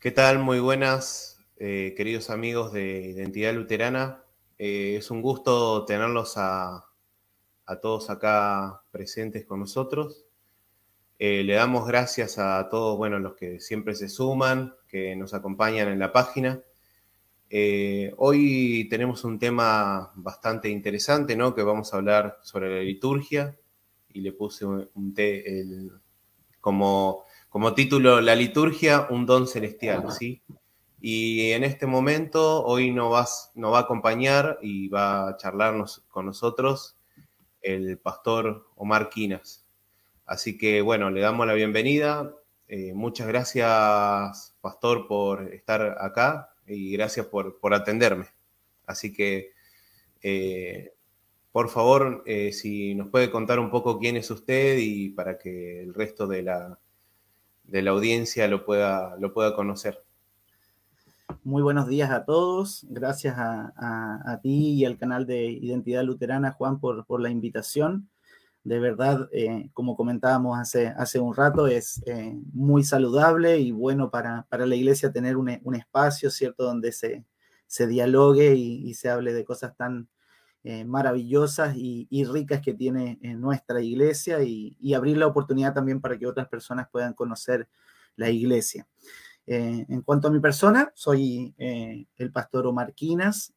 ¿Qué tal? Muy buenas, eh, queridos amigos de Identidad Luterana. Eh, es un gusto tenerlos a, todos acá presentes con nosotros. Eh, le damos gracias a todos, bueno, los que siempre se suman, que nos acompañan en la página. hoy tenemos un tema bastante interesante, ¿no? Que vamos a hablar sobre la liturgia y le puse un, té como como título La liturgia, un don celestial, ¿sí? Y en este momento, hoy nos, va a acompañar y va a charlarnos con nosotros el pastor Omar Quinas. Así que, bueno, le damos la bienvenida. Eh, muchas gracias, pastor, por estar acá y gracias por, atenderme. Así que, eh, por favor, eh, si nos puede contar un poco quién es usted y para que el resto de la, de la audiencia lo pueda, lo pueda conocer. Muy buenos días a todos. Gracias a, ti y al canal de Identidad Luterana, Juan, por, por la invitación. De verdad, eh, como comentábamos hace, hace un rato, es eh, muy saludable y bueno para, para la iglesia tener un, un, espacio, ¿cierto?, donde se, se dialogue y, y, se hable de cosas tan, eh, maravillosas y, ricas que tiene en nuestra iglesia y, abrir la oportunidad también para que otras personas puedan conocer la iglesia. Eh, en cuanto a mi persona, soy eh, el pastor Omar Quinas,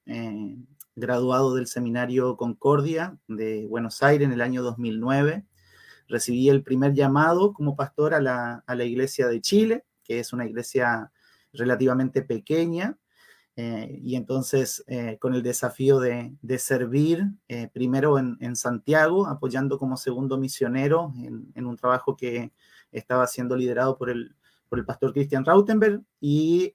graduado del Seminario Concordia de Buenos Aires en el año 2009. Recibí el primer llamado como pastor a la, a la iglesia de Chile, que es una iglesia relativamente pequeña, eh, y entonces, eh, con el desafío de, servir eh, primero en, Santiago, apoyando como segundo misionero en, un trabajo que estaba siendo liderado por el, por el pastor Christian Rautenberg, y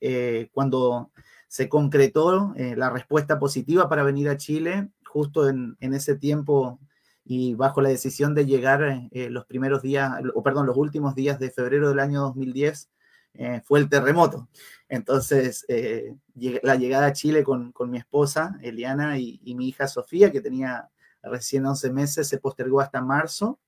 cuando se concretó la respuesta positiva para venir a Chile, justo en, en, ese tiempo y bajo la decisión de llegar los primeros días, o perdón, los últimos días de febrero del año 2010, eh, fue el terremoto. Entonces, eh, la llegada a Chile con, con mi esposa, Eliana, y, mi hija Sofía, que tenía recién 11 meses, se postergó hasta marzo.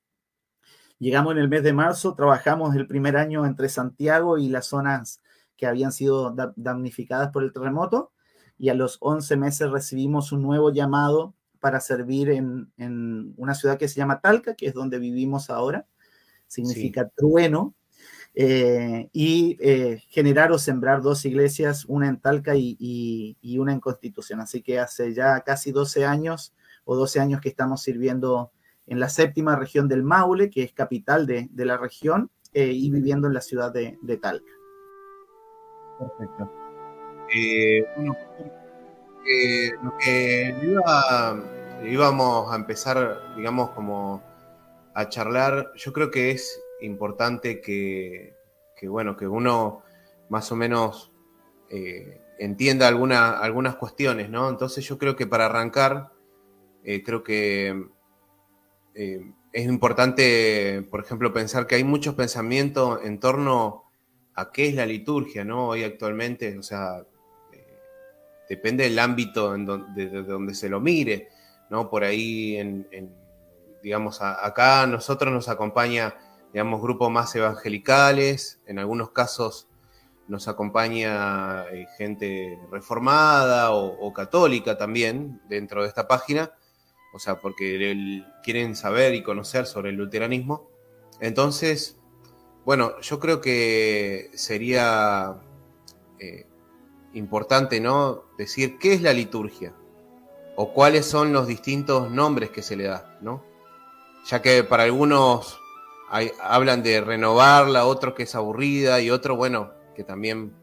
Llegamos en el mes de marzo, trabajamos el primer año entre Santiago y las zonas que habían sido damnificadas por el terremoto, y a los 11 meses recibimos un nuevo llamado para servir en, en una ciudad que se llama Talca, que es donde vivimos ahora. Significa trueno, eh, y eh, generar o sembrar dos iglesias, una en Talca y, una en Constitución. Así que hace ya casi 12 años o 12 años que estamos sirviendo en la séptima región del Maule, que es capital de, la región, eh, y viviendo en la ciudad de, Talca. Perfecto. lo que iba, íbamos a empezar, digamos, como a charlar, yo creo que es importante que, bueno, que uno más o menos eh, entienda algunas cuestiones, ¿no? Entonces yo creo que para arrancar, eh, creo que eh, es importante, por ejemplo, pensar que hay muchos pensamientos en torno a qué es la liturgia, ¿no? Hoy actualmente, o sea, depende del ámbito en donde, de donde se lo mire, ¿no? Por ahí, en, digamos, acá a nosotros nos acompaña digamos, grupos más evangelicales, en algunos casos nos acompaña eh, gente reformada o, católica también dentro de esta página, o sea, porque quieren saber y conocer sobre el luteranismo. Entonces, bueno, yo creo que sería eh, importante, ¿no? Decir qué es la liturgia o cuáles son los distintos nombres que se le da, ¿no? Ya que para algunos hablan de renovarla, otros que es aburrida y otros, bueno, que también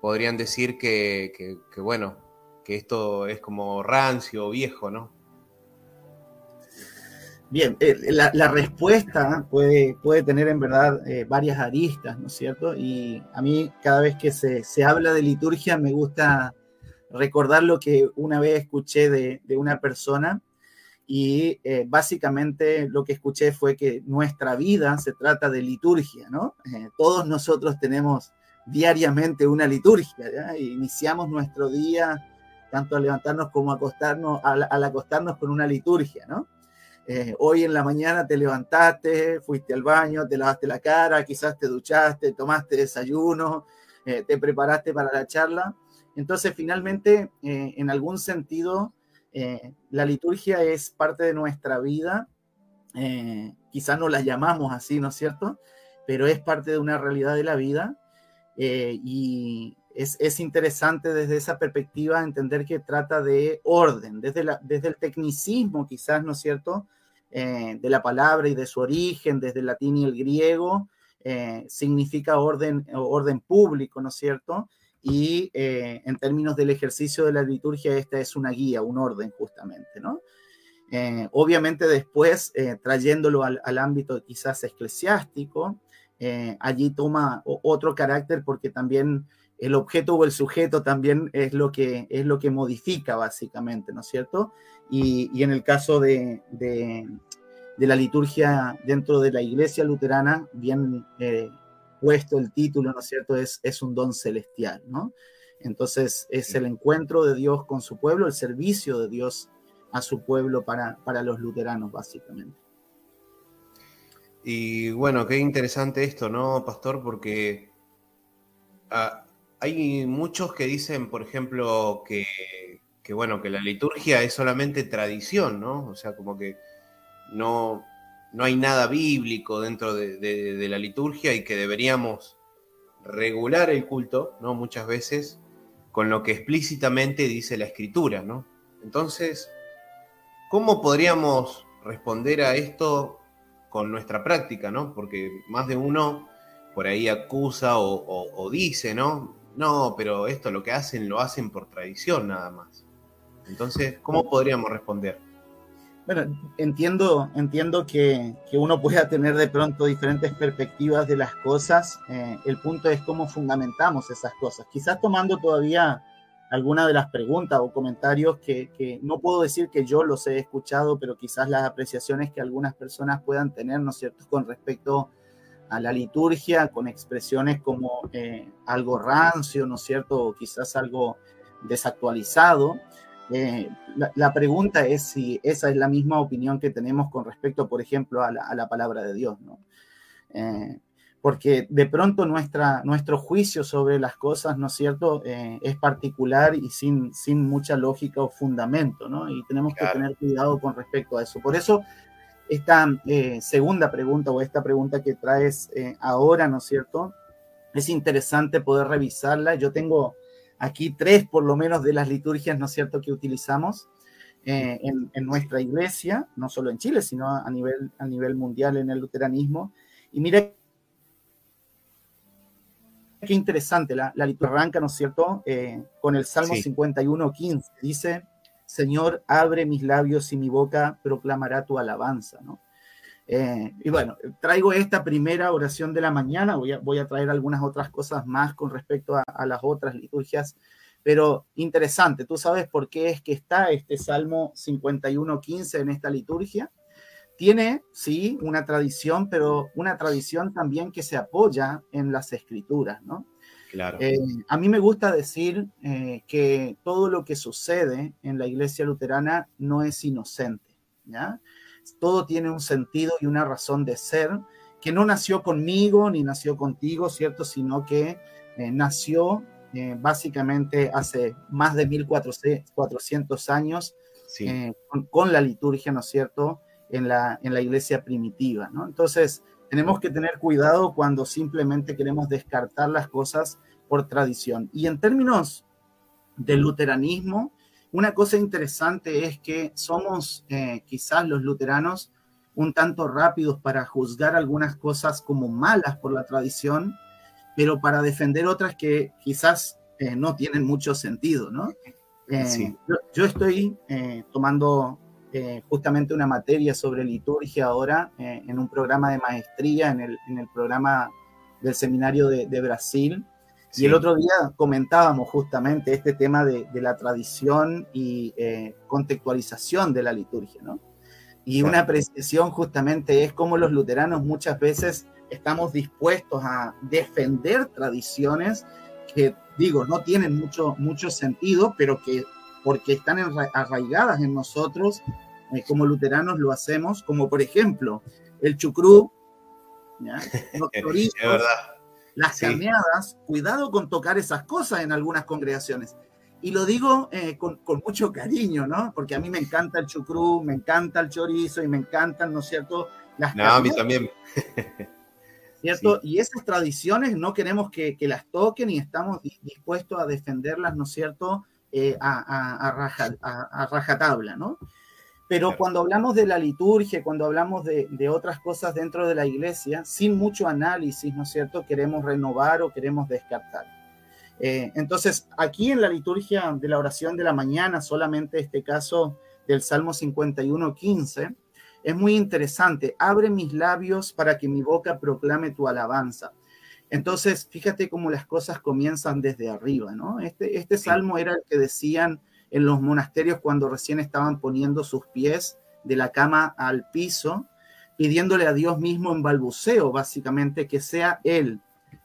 podrían decir que, bueno, que esto es como rancio, viejo, ¿no? Bien, eh, la, respuesta puede, puede tener en verdad eh, varias aristas, ¿no es cierto? Y a mí cada vez que se, se, habla de liturgia me gusta recordar lo que una vez escuché de, de una persona y eh, básicamente lo que escuché fue que nuestra vida se trata de liturgia, ¿no? Eh, todos nosotros tenemos diariamente una liturgia, ¿ya? iniciamos nuestro día tanto al levantarnos como acostarnos, al, acostarnos con una liturgia, ¿no? Eh, hoy en la mañana te levantaste, fuiste al baño, te lavaste la cara, quizás te duchaste, tomaste desayuno, te preparaste para la charla. Entonces, finalmente, en algún sentido, la liturgia es parte de nuestra vida. quizás no la llamamos así, ¿no es cierto? Pero es parte de una realidad de la vida. y es, interesante desde esa perspectiva entender que trata de orden, desde, la, desde el tecnicismo quizás, ¿no es cierto? Eh, de la palabra y de su origen, desde el latín y el griego, eh, significa orden, orden público, ¿no es cierto? Y eh, en términos del ejercicio de la liturgia, esta es una guía, un orden justamente, ¿no? obviamente después, trayéndolo al, al, ámbito quizás eclesiástico, allí toma otro carácter porque también el objeto o el sujeto también es lo que, es lo que modifica básicamente, ¿no es cierto? Y, en el caso de, la liturgia dentro de la iglesia luterana, bien eh, puesto el título, ¿no es cierto? Es, es un don celestial, ¿no? Entonces es el encuentro de Dios con su pueblo, el servicio de Dios a su pueblo para, para los luteranos, básicamente. Y bueno, qué interesante esto, ¿no, Pastor? Porque ah, hay muchos que dicen, por ejemplo, que, bueno, que la liturgia es solamente tradición, ¿no? O sea, como que no, no hay nada bíblico dentro de, la liturgia y que deberíamos regular el culto, ¿no? Muchas veces con lo que explícitamente dice la escritura, ¿no? Entonces, ¿cómo podríamos responder a esto con nuestra práctica, ¿no? Porque más de uno por ahí acusa o dice, ¿no? no, pero esto lo que hacen lo hacen por tradición nada más. Entonces, ¿cómo podríamos responder? Bueno, entiendo, entiendo que, uno pueda tener de pronto diferentes perspectivas de las cosas. Eh, el punto es cómo fundamentamos esas cosas. Quizás tomando todavía alguna de las preguntas o comentarios que, que, no puedo decir que yo los he escuchado, pero quizás las apreciaciones que algunas personas puedan tener, ¿no es cierto?, con respecto a la liturgia con expresiones como eh, algo rancio, ¿no es cierto? O quizás algo desactualizado. Eh, la, pregunta es si esa es la misma opinión que tenemos con respecto, por ejemplo, a la, palabra de Dios, ¿no? Eh, porque de pronto nuestra, nuestro juicio sobre las cosas, ¿no es cierto?, es particular y sin, sin mucha lógica o fundamento, ¿no? Y tenemos que tener cuidado con respecto a eso. Por eso esta eh, segunda pregunta o esta pregunta que traes eh, ahora, ¿no es cierto? Es interesante poder revisarla. Yo tengo aquí tres por lo menos de las liturgias, ¿no es cierto?, que utilizamos eh, en, nuestra iglesia, no solo en Chile, sino a nivel, a nivel mundial en el luteranismo. Y mira qué interesante, la, la liturgia arranca, ¿no es cierto?, con el Salmo 51, 15. Dice, Señor, abre mis labios y mi boca proclamará tu alabanza, ¿no? Eh, y bueno, traigo esta primera oración de la mañana, voy a, voy a traer algunas otras cosas más con respecto a, las otras liturgias, pero interesante, ¿tú sabes por qué es que está este Salmo 51.15 en esta liturgia? Tiene, sí, una tradición, pero una tradición también que se apoya en las escrituras, ¿no? Eh, a mí me gusta decir eh, que todo lo que sucede en la iglesia luterana no es inocente, ¿ya? Todo tiene un sentido y una razón de ser que no nació conmigo ni nació contigo, ¿cierto? Sino que eh, nació básicamente hace más de 1400 años con, la liturgia, ¿no es cierto? En la, en la iglesia primitiva, ¿no? Entonces, tenemos que tener cuidado cuando simplemente queremos descartar las cosas por tradición. Y en términos del luteranismo, una cosa interesante es que somos eh, quizás los luteranos un tanto rápidos para juzgar algunas cosas como malas por la tradición, pero para defender otras que quizás eh, no tienen mucho sentido, ¿no? Eh, yo, estoy tomando justamente una materia sobre liturgia ahora en un programa de maestría, en el, en el programa del seminario de, Brasil. Y el otro día comentábamos justamente este tema de, la tradición y eh, contextualización de la liturgia, ¿no? Y una apreciación justamente es cómo los luteranos muchas veces estamos dispuestos a defender tradiciones que, digo, no tienen mucho, mucho sentido, pero que porque están arraigadas en nosotros, eh, como luteranos lo hacemos, como por ejemplo el chucrú, ¿ya? es verdad. Las cameadas, cuidado con tocar esas cosas en algunas congregaciones. Y lo digo eh, con, mucho cariño, ¿no? Porque a mí me encanta el chucrú, me encanta el chorizo y me encantan, ¿no es cierto? Las no, a mí también. ¿Cierto? Y esas tradiciones no queremos que, las toquen y estamos dispuestos a defenderlas, ¿no es cierto? Eh, a, a, rajatabla, ¿no? Pero cuando hablamos de la liturgia, cuando hablamos de, otras cosas dentro de la iglesia, sin mucho análisis, ¿no es cierto? Queremos renovar o queremos descartar. Eh, entonces, aquí en la liturgia de la oración de la mañana, solamente este caso del Salmo 51, 15, es muy interesante. Abre mis labios para que mi boca proclame tu alabanza. Entonces, fíjate cómo las cosas comienzan desde arriba, ¿no? Este, este salmo era el que decían en los monasterios cuando recién estaban poniendo sus pies de la cama al piso, pidiéndole a Dios mismo en balbuceo, básicamente, que sea Él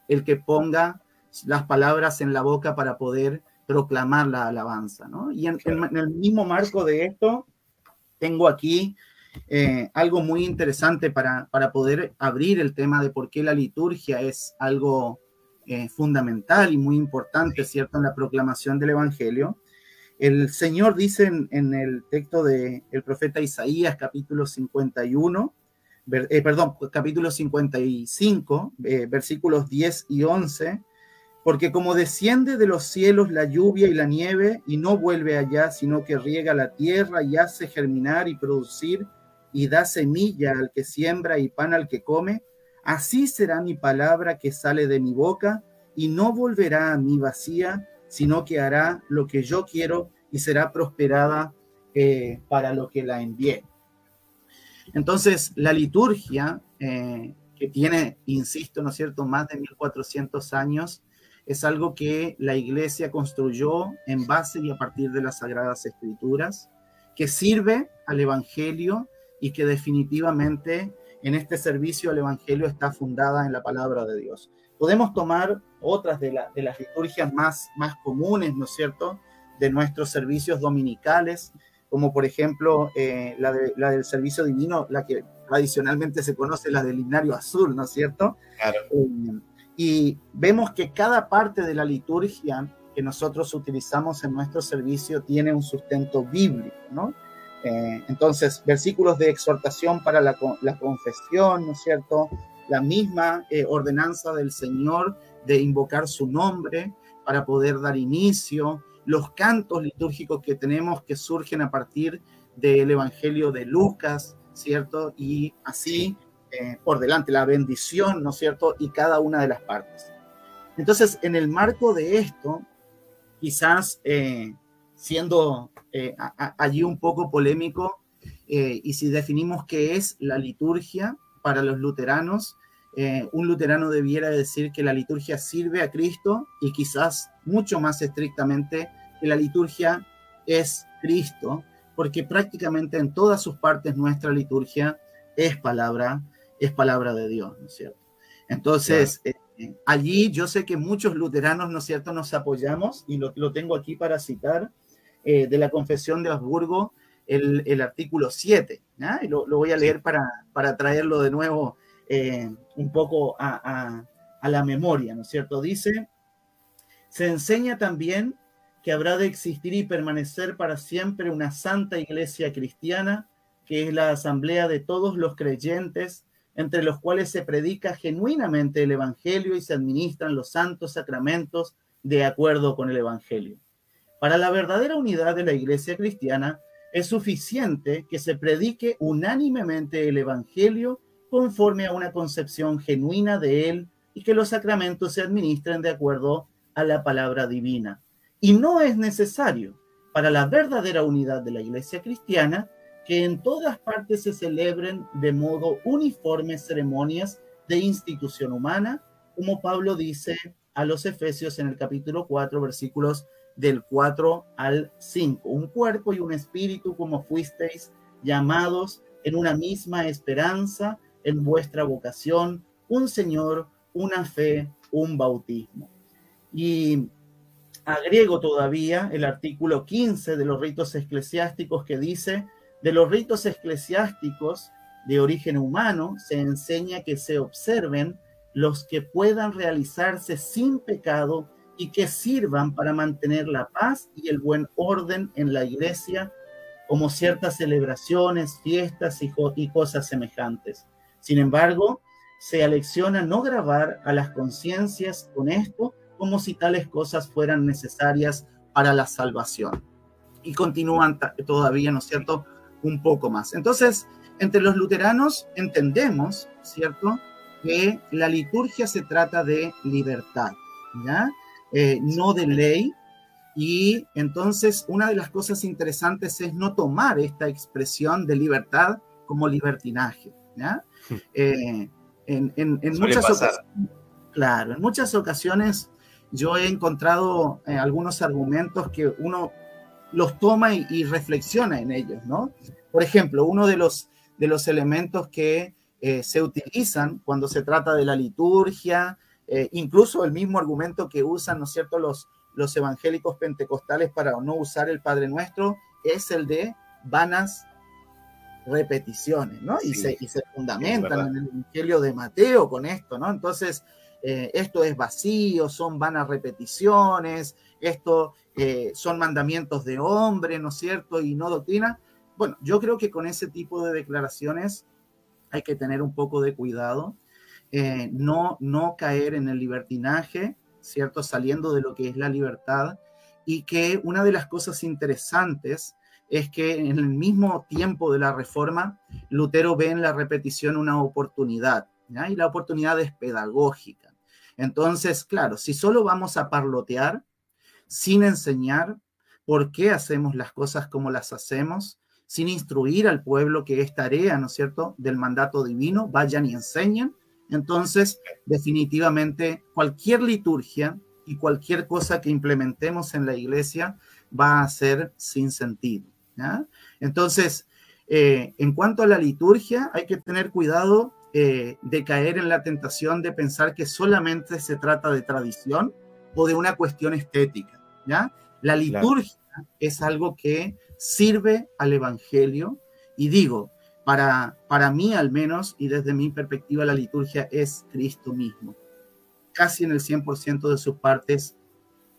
el que ponga las palabras en la boca para poder proclamar la alabanza, ¿no? Y en, el mismo marco de esto, tengo aquí eh, algo muy interesante para, para, poder abrir el tema de por qué la liturgia es algo eh, fundamental y muy importante, ¿cierto?, en la proclamación del Evangelio. El Señor dice en, el texto del profeta Isaías, capítulo 51, eh, perdón, capítulo 55, eh, versículos 10 y 11, porque como desciende de los cielos la lluvia y la nieve y no vuelve allá, sino que riega la tierra y hace germinar y producir y da semilla al que siembra y pan al que come, así será mi palabra que sale de mi boca y no volverá a mí vacía, sino que hará lo que yo quiero y será prosperada eh, para lo que la envié. Entonces, la liturgia, eh, que tiene, insisto, ¿no es cierto?, más de 1400 años, es algo que la iglesia construyó en base y a partir de las sagradas escrituras, que sirve al evangelio y que definitivamente en este servicio al evangelio está fundada en la palabra de Dios. Podemos tomar otras de, de las liturgias más, más comunes, ¿no es cierto?, de nuestros servicios dominicales, como por ejemplo eh, la, del servicio divino, la que tradicionalmente se conoce, la del himnario azul, ¿no es cierto? Claro. Eh, y vemos que cada parte de la liturgia que nosotros utilizamos en nuestro servicio tiene un sustento bíblico, ¿no? Eh, entonces, versículos de exhortación para la, la confesión, ¿no es cierto? La misma ordenanza del Señor de invocar su nombre para poder dar inicio, los cantos litúrgicos que tenemos que surgen a partir del Evangelio de Lucas, ¿cierto? Y así eh, por delante, la bendición, ¿no es cierto? Y cada una de las partes. Entonces, en el marco de esto, quizás eh, siendo eh, allí un poco polémico, y si definimos qué es la liturgia para los luteranos, un luterano debiera decir que la liturgia sirve a Cristo y quizás mucho más estrictamente que la liturgia es Cristo, porque prácticamente en todas sus partes nuestra liturgia es palabra, es palabra de Dios, ¿no es cierto? Entonces, eh, allí yo sé que muchos luteranos, ¿no es cierto?, nos apoyamos, y lo, tengo aquí para citar, eh, de la Confesión de Habsburgo, el, artículo 7, y lo, voy a leer para, para traerlo de nuevo eh, un poco a, a la memoria, ¿no es cierto? Dice, se enseña también que habrá de existir y permanecer para siempre una santa iglesia cristiana, que es la asamblea de todos los creyentes, entre los cuales se predica genuinamente el Evangelio y se administran los santos sacramentos de acuerdo con el Evangelio. Para la verdadera unidad de la iglesia cristiana, es suficiente que se predique unánimemente el Evangelio conforme a una concepción genuina de él y que los sacramentos se administren de acuerdo a la palabra divina. Y no es necesario para la verdadera unidad de la iglesia cristiana que en todas partes se celebren de modo uniforme ceremonias de institución humana, como Pablo dice a los Efesios en el capítulo 4, versículos del 4 al 5. Un cuerpo y un espíritu como fuisteis llamados en una misma esperanza, en vuestra vocación, un Señor, una fe, un bautismo. Y agrego todavía el artículo 15 de los ritos eclesiásticos que dice, de los ritos eclesiásticos de origen humano se enseña que se observen los que puedan realizarse sin pecado y que sirvan para mantener la paz y el buen orden en la iglesia, como ciertas celebraciones, fiestas y, cosas semejantes. Sin embargo, se alecciona no grabar a las conciencias con esto como si tales cosas fueran necesarias para la salvación. Y continúan todavía, ¿no es cierto?, un poco más. Entonces, entre los luteranos entendemos, ¿cierto?, que la liturgia se trata de libertad, ¿ya? Eh, no de ley. Y entonces una de las cosas interesantes es no tomar esta expresión de libertad como libertinaje. ¿ya? Hmm. Eh, en, muchas ocasiones, claro, en muchas ocasiones yo he encontrado eh, algunos argumentos que uno los toma y, reflexiona en ellos, ¿no? Por ejemplo, uno de los, de los elementos que se utilizan cuando se trata de la liturgia eh, incluso el mismo argumento que usan, ¿no es cierto?, los, los evangélicos pentecostales para no usar el Padre Nuestro es el de vanas repeticiones, ¿no? y, se, y se fundamentan en el Evangelio de Mateo con esto, ¿no? Entonces, eh, esto es vacío, son vanas repeticiones, esto eh, son mandamientos de hombre, ¿no es cierto? Y no doctrina. Bueno, yo creo que con ese tipo de declaraciones hay que tener un poco de cuidado eh, no, no caer en el libertinaje, ¿cierto? Saliendo de lo que es la libertad. Y que una de las cosas interesantes es que en el mismo tiempo de la reforma, Lutero ve en la repetición una oportunidad, y la oportunidad es pedagógica. Entonces, claro, si solo vamos a parlotear sin enseñar por qué hacemos las cosas como las hacemos, sin instruir al pueblo que es tarea, ¿no es cierto?, del mandato divino, vayan y enseñen, entonces, definitivamente, cualquier liturgia y cualquier cosa que implementemos en la iglesia va a ser sin sentido. Entonces, eh, en cuanto a la liturgia, hay que tener cuidado eh, de caer en la tentación de pensar que solamente se trata de tradición o de una cuestión estética. ¿ya? La liturgia es algo que sirve al Evangelio y digo, para, mí al menos, y desde mi perspectiva, la liturgia es Cristo mismo. Casi en el 100% de sus partes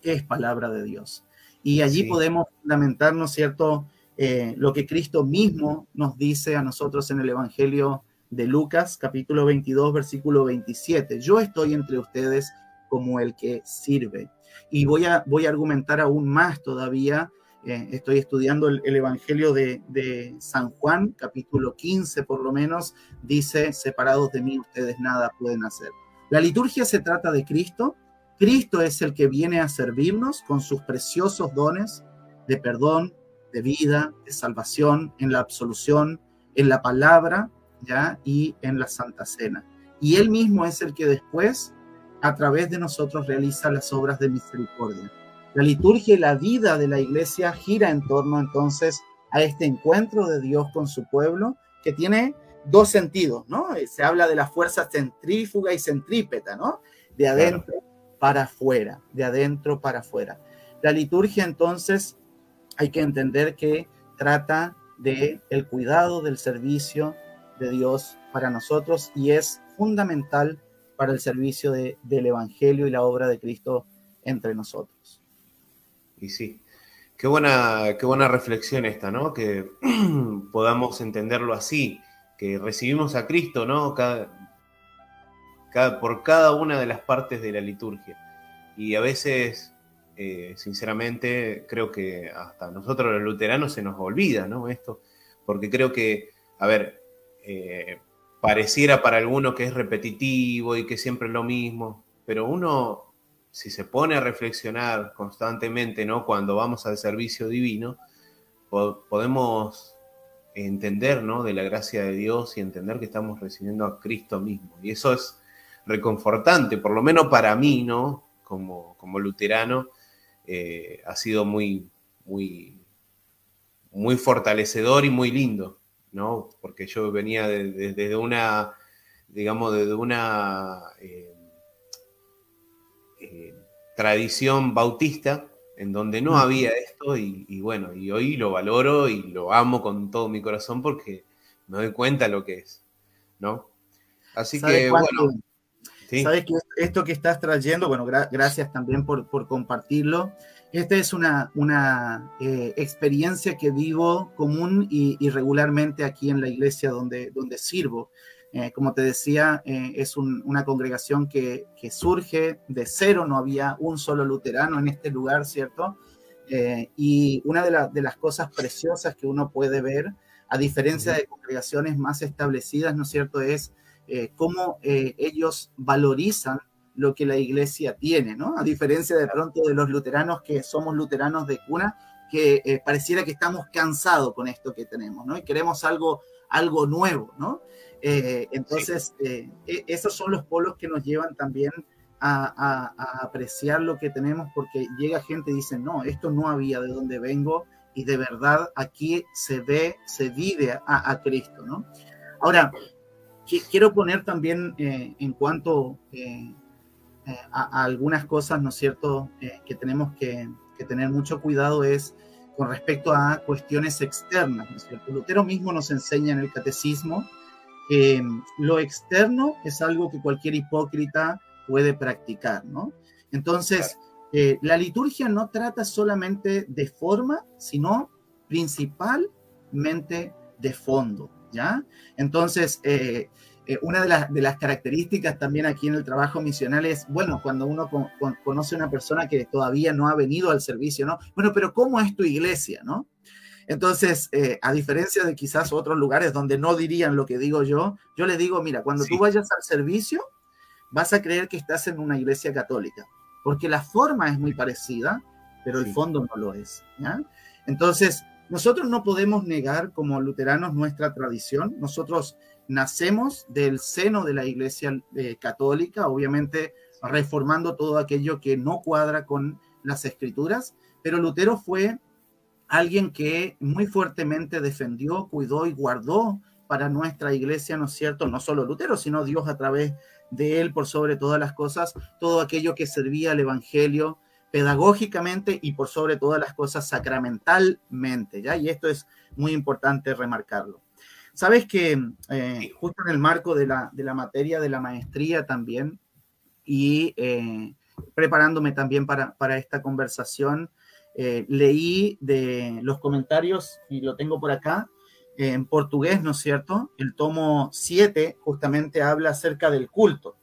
es palabra de Dios. Y allí podemos fundamentarnos, ¿cierto? Eh, lo que Cristo mismo nos dice a nosotros en el Evangelio de Lucas, capítulo 22, versículo 27. Yo estoy entre ustedes como el que sirve. Y voy a, voy a argumentar aún más todavía estoy estudiando el, Evangelio de, de, San Juan, capítulo 15 por lo menos, dice, separados de mí ustedes nada pueden hacer. La liturgia se trata de Cristo. Cristo es el que viene a servirnos con sus preciosos dones de perdón, de vida, de salvación, en la absolución, en la palabra, ¿ya? Y en la Santa Cena. Y Él mismo es el que después, a través de nosotros, realiza las obras de misericordia. La liturgia y la vida de la iglesia gira en torno entonces a este encuentro de Dios con su pueblo que tiene dos sentidos, ¿no? Eh, se habla de la fuerza centrífuga y centrípeta, ¿no? De adentro para afuera, de adentro para afuera. La liturgia entonces hay que entender que trata de el cuidado del servicio de Dios para nosotros y es fundamental para el servicio del Evangelio y la obra de Cristo entre nosotros. Y sí, qué buena, qué buena reflexión esta, ¿no? Que podamos entenderlo así, que recibimos a Cristo, ¿no? Cada, por cada una de las partes de la liturgia. Y a veces, eh, sinceramente, creo que hasta nosotros los luteranos se nos olvida, ¿no? Esto, porque creo que, a ver, eh, pareciera para algunos que es repetitivo y que siempre es lo mismo, pero uno si se pone a reflexionar constantemente, ¿no? Cuando vamos al servicio divino, podemos entender, ¿no? De la gracia de Dios y entender que estamos recibiendo a Cristo mismo. Y eso es reconfortante, por lo menos para mí, ¿no? Como, como luterano, eh, ha sido muy, muy, muy fortalecedor y muy lindo, ¿no? Porque yo venía desde una, digamos, desde una... Eh, eh, tradición bautista en donde no había esto y, bueno, y hoy lo valoro y lo amo con todo mi corazón porque me doy cuenta lo que es, ¿no? Así que bueno. Sabes que esto que estás trayendo, bueno, gracias también por, por, compartirlo. Esta es una, una eh, experiencia que vivo común y, regularmente aquí en la iglesia donde, donde sirvo. Eh, como te decía, eh, es una congregación que, que, surge de cero, no había un solo luterano en este lugar, ¿cierto? y una de, de las cosas preciosas que uno puede ver, a diferencia de congregaciones más establecidas, ¿no es cierto?, es eh, cómo eh, ellos valorizan lo que la iglesia tiene, ¿no? A diferencia de pronto de los luteranos que somos luteranos de cuna, que eh, pareciera que estamos cansados con esto que tenemos, ¿no? Y queremos algo, algo nuevo, ¿no? Entonces, e, esos son los polos que nos llevan también a, apreciar lo que tenemos, porque llega gente y dice, no, esto no había de donde vengo, y de verdad aquí se ve, se vive a, a Cristo, ¿no? Ahora, quiero poner también eh, en cuanto eh, eh, a, algunas cosas, ¿no es cierto?, que tenemos que, tener mucho cuidado es con respecto a cuestiones externas, ¿no es cierto? Lutero mismo nos enseña en el catecismo que lo externo es algo que cualquier hipócrita puede practicar, ¿no? Entonces, la liturgia no trata solamente de forma, sino principalmente de fondo. ¿ya? Entonces, eh, eh, una de, las características también aquí en el trabajo misional es, bueno, cuando uno conoce a una persona que todavía no ha venido al servicio, ¿no? Bueno, pero ¿cómo es tu iglesia, no? Entonces, eh, a diferencia de quizás otros lugares donde no dirían lo que digo yo, yo le digo, mira, cuando tú vayas al servicio, vas a creer que estás en una iglesia católica, porque la forma es muy parecida, pero el fondo no lo es. ¿ya? Entonces, nosotros no podemos negar como luteranos nuestra tradición. Nosotros nacemos del seno de la Iglesia eh, Católica, obviamente reformando todo aquello que no cuadra con las escrituras, pero Lutero fue alguien que muy fuertemente defendió, cuidó y guardó para nuestra iglesia, ¿no es cierto? No solo Lutero, sino Dios a través de él, por sobre todas las cosas, todo aquello que servía al Evangelio, pedagógicamente y por sobre todas las cosas sacramentalmente, ¿ya? Y esto es muy importante remarcarlo. Sabes que eh, justo en el marco de la, de la, materia de la maestría también y eh, preparándome también para, para esta conversación, eh, leí de los comentarios, y lo tengo por acá, en portugués, ¿no es cierto? El tomo 7 justamente habla acerca del culto.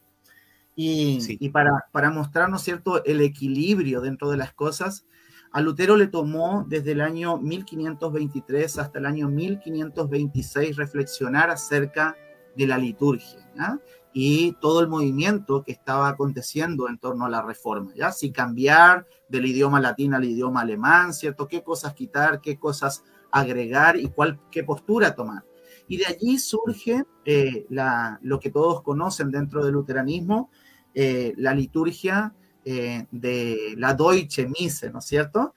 Y, para, para mostrar, cierto?, el equilibrio dentro de las cosas, a Lutero le tomó desde el año 1523 hasta el año 1526 reflexionar acerca de la liturgia y todo el movimiento que estaba aconteciendo en torno a la reforma, ¿ya? Si cambiar del idioma latín al idioma alemán, ¿cierto? ¿Qué cosas quitar, qué cosas agregar y cuál, qué postura tomar? Y de allí surge eh, la, lo que todos conocen dentro del luteranismo, eh, la liturgia eh, de la Deutsche Misse, ¿no es cierto?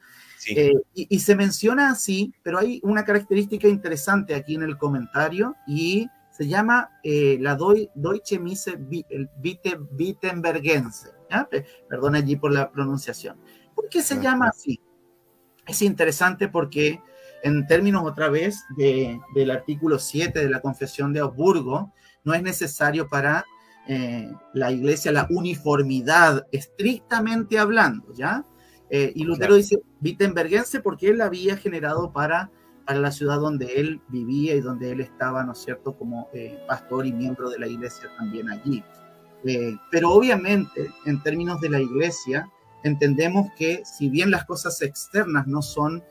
Eh, y, se menciona así, pero hay una característica interesante aquí en el comentario y se llama la Deutsche Misse Wittenbergense. Perdón allí por la pronunciación. ¿Por qué se llama así? Es interesante porque en términos otra vez del artículo 7 de la Confesión de Augsburgo, no es necesario para eh, la iglesia la uniformidad, estrictamente hablando, ¿ya? Eh, y Lutero dice Wittenbergense porque él la había generado para, para la ciudad donde él vivía y donde él estaba, ¿no es cierto?, como eh, pastor y miembro de la iglesia también allí. pero obviamente, en términos de la iglesia, entendemos que si bien las cosas externas no son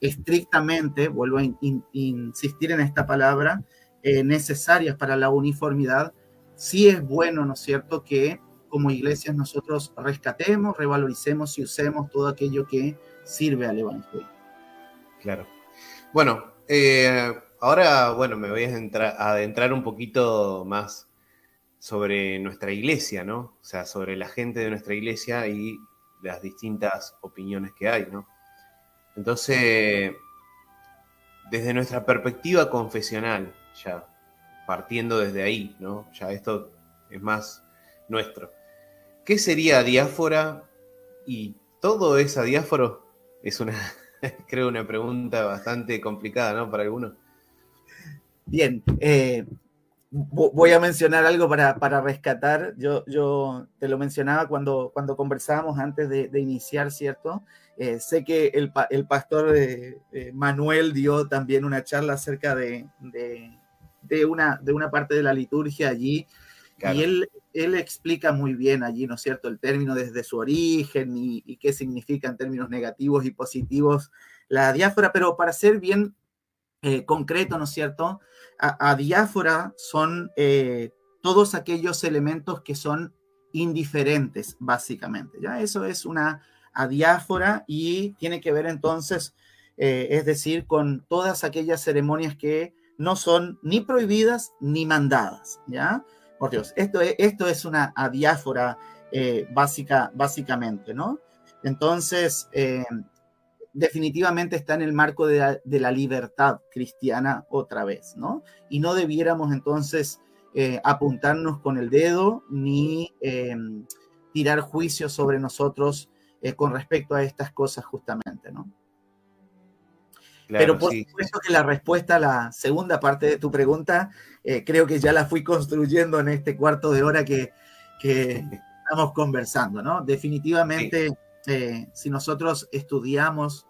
estrictamente, vuelvo a insistir en esta palabra, necesarias para la uniformidad, sí es bueno, ¿no es cierto?, que como iglesias nosotros rescatemos, revaloricemos y usemos todo aquello que sirve al Evangelio. Claro. Bueno, eh, ahora, bueno, me voy a adentrar, un poquito más sobre nuestra iglesia, ¿no? O sea, sobre la gente de nuestra iglesia y las distintas opiniones que hay, ¿no? Entonces, desde nuestra perspectiva confesional, ya, partiendo desde ahí, ¿no? Ya esto es más nuestro. ¿Qué sería diáfora? Y todo es diáforo es una, creo, una pregunta bastante complicada, ¿no? Para algunos. Bien, eh, voy a mencionar algo para, para rescatar. Yo, yo, te lo mencionaba cuando, cuando conversábamos antes de, de iniciar, ¿cierto? Eh, sé que el, el pastor eh, Manuel dio también una charla acerca de, de, de, una, de una parte de la liturgia allí. Y él, él explica muy bien allí, ¿no es cierto?, el término desde su origen y, qué significa en términos negativos y positivos la diáfora, pero para ser bien eh, concreto, ¿no es cierto? A, diáfora son eh, todos aquellos elementos que son indiferentes, básicamente. ¿ya? Eso es una adiáfora y tiene que ver entonces, eh, es decir, con todas aquellas ceremonias que no son ni prohibidas ni mandadas, ¿ya? Por Dios, esto es, esto es una adiáfora básica, básicamente, ¿no? Entonces, definitivamente está en el marco de la, libertad cristiana otra vez, ¿no? Y no debiéramos entonces eh, apuntarnos con el dedo ni em, tirar juicios sobre nosotros eh, con respecto a estas cosas justamente, ¿no? Pero por supuesto que la respuesta a la segunda parte de tu pregunta, eh, creo que ya la fui construyendo en este cuarto de hora que, estamos conversando, ¿no? Definitivamente eh, si nosotros estudiamos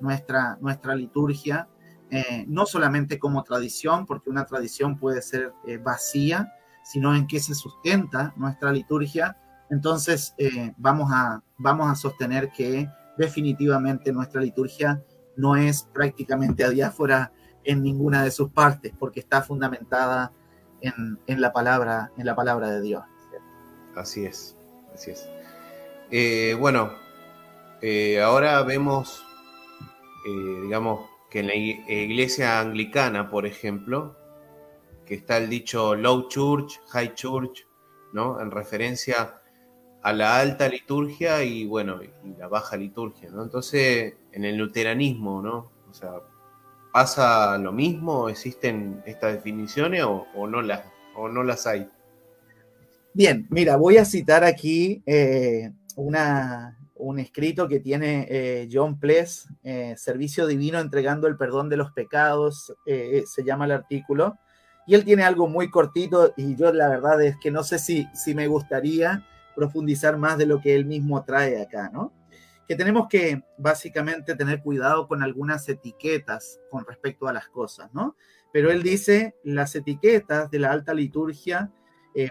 nuestra, nuestra liturgia, eh, no solamente como tradición, porque una tradición puede ser vacía, sino en qué se sustenta nuestra liturgia, entonces vamos, a, vamos a sostener que definitivamente nuestra liturgia no es prácticamente adiáfora en ninguna de sus partes, porque está fundamentada en, en la, palabra, en la palabra de Dios. Así es, así es. bueno, eh, ahora vemos, eh, digamos, que en la iglesia anglicana, por ejemplo, que está el dicho low church, high church, ¿no? En referencia a la alta liturgia y, bueno, y la baja liturgia, ¿no? Entonces, en el luteranismo, ¿no? O sea, ¿pasa lo mismo? ¿Existen estas definiciones o, no, las, o no las hay? Bien, mira, voy a citar aquí eh, una, un escrito que tiene eh, John Pless, eh, Servicio Divino entregando el perdón de los pecados, se llama el artículo, y él tiene algo muy cortito y yo la verdad es que no sé si, si me gustaría profundizar más de lo que él mismo trae acá, ¿no? Que tenemos que básicamente tener cuidado con algunas etiquetas con respecto a las cosas, ¿no? Pero él dice las etiquetas de la alta liturgia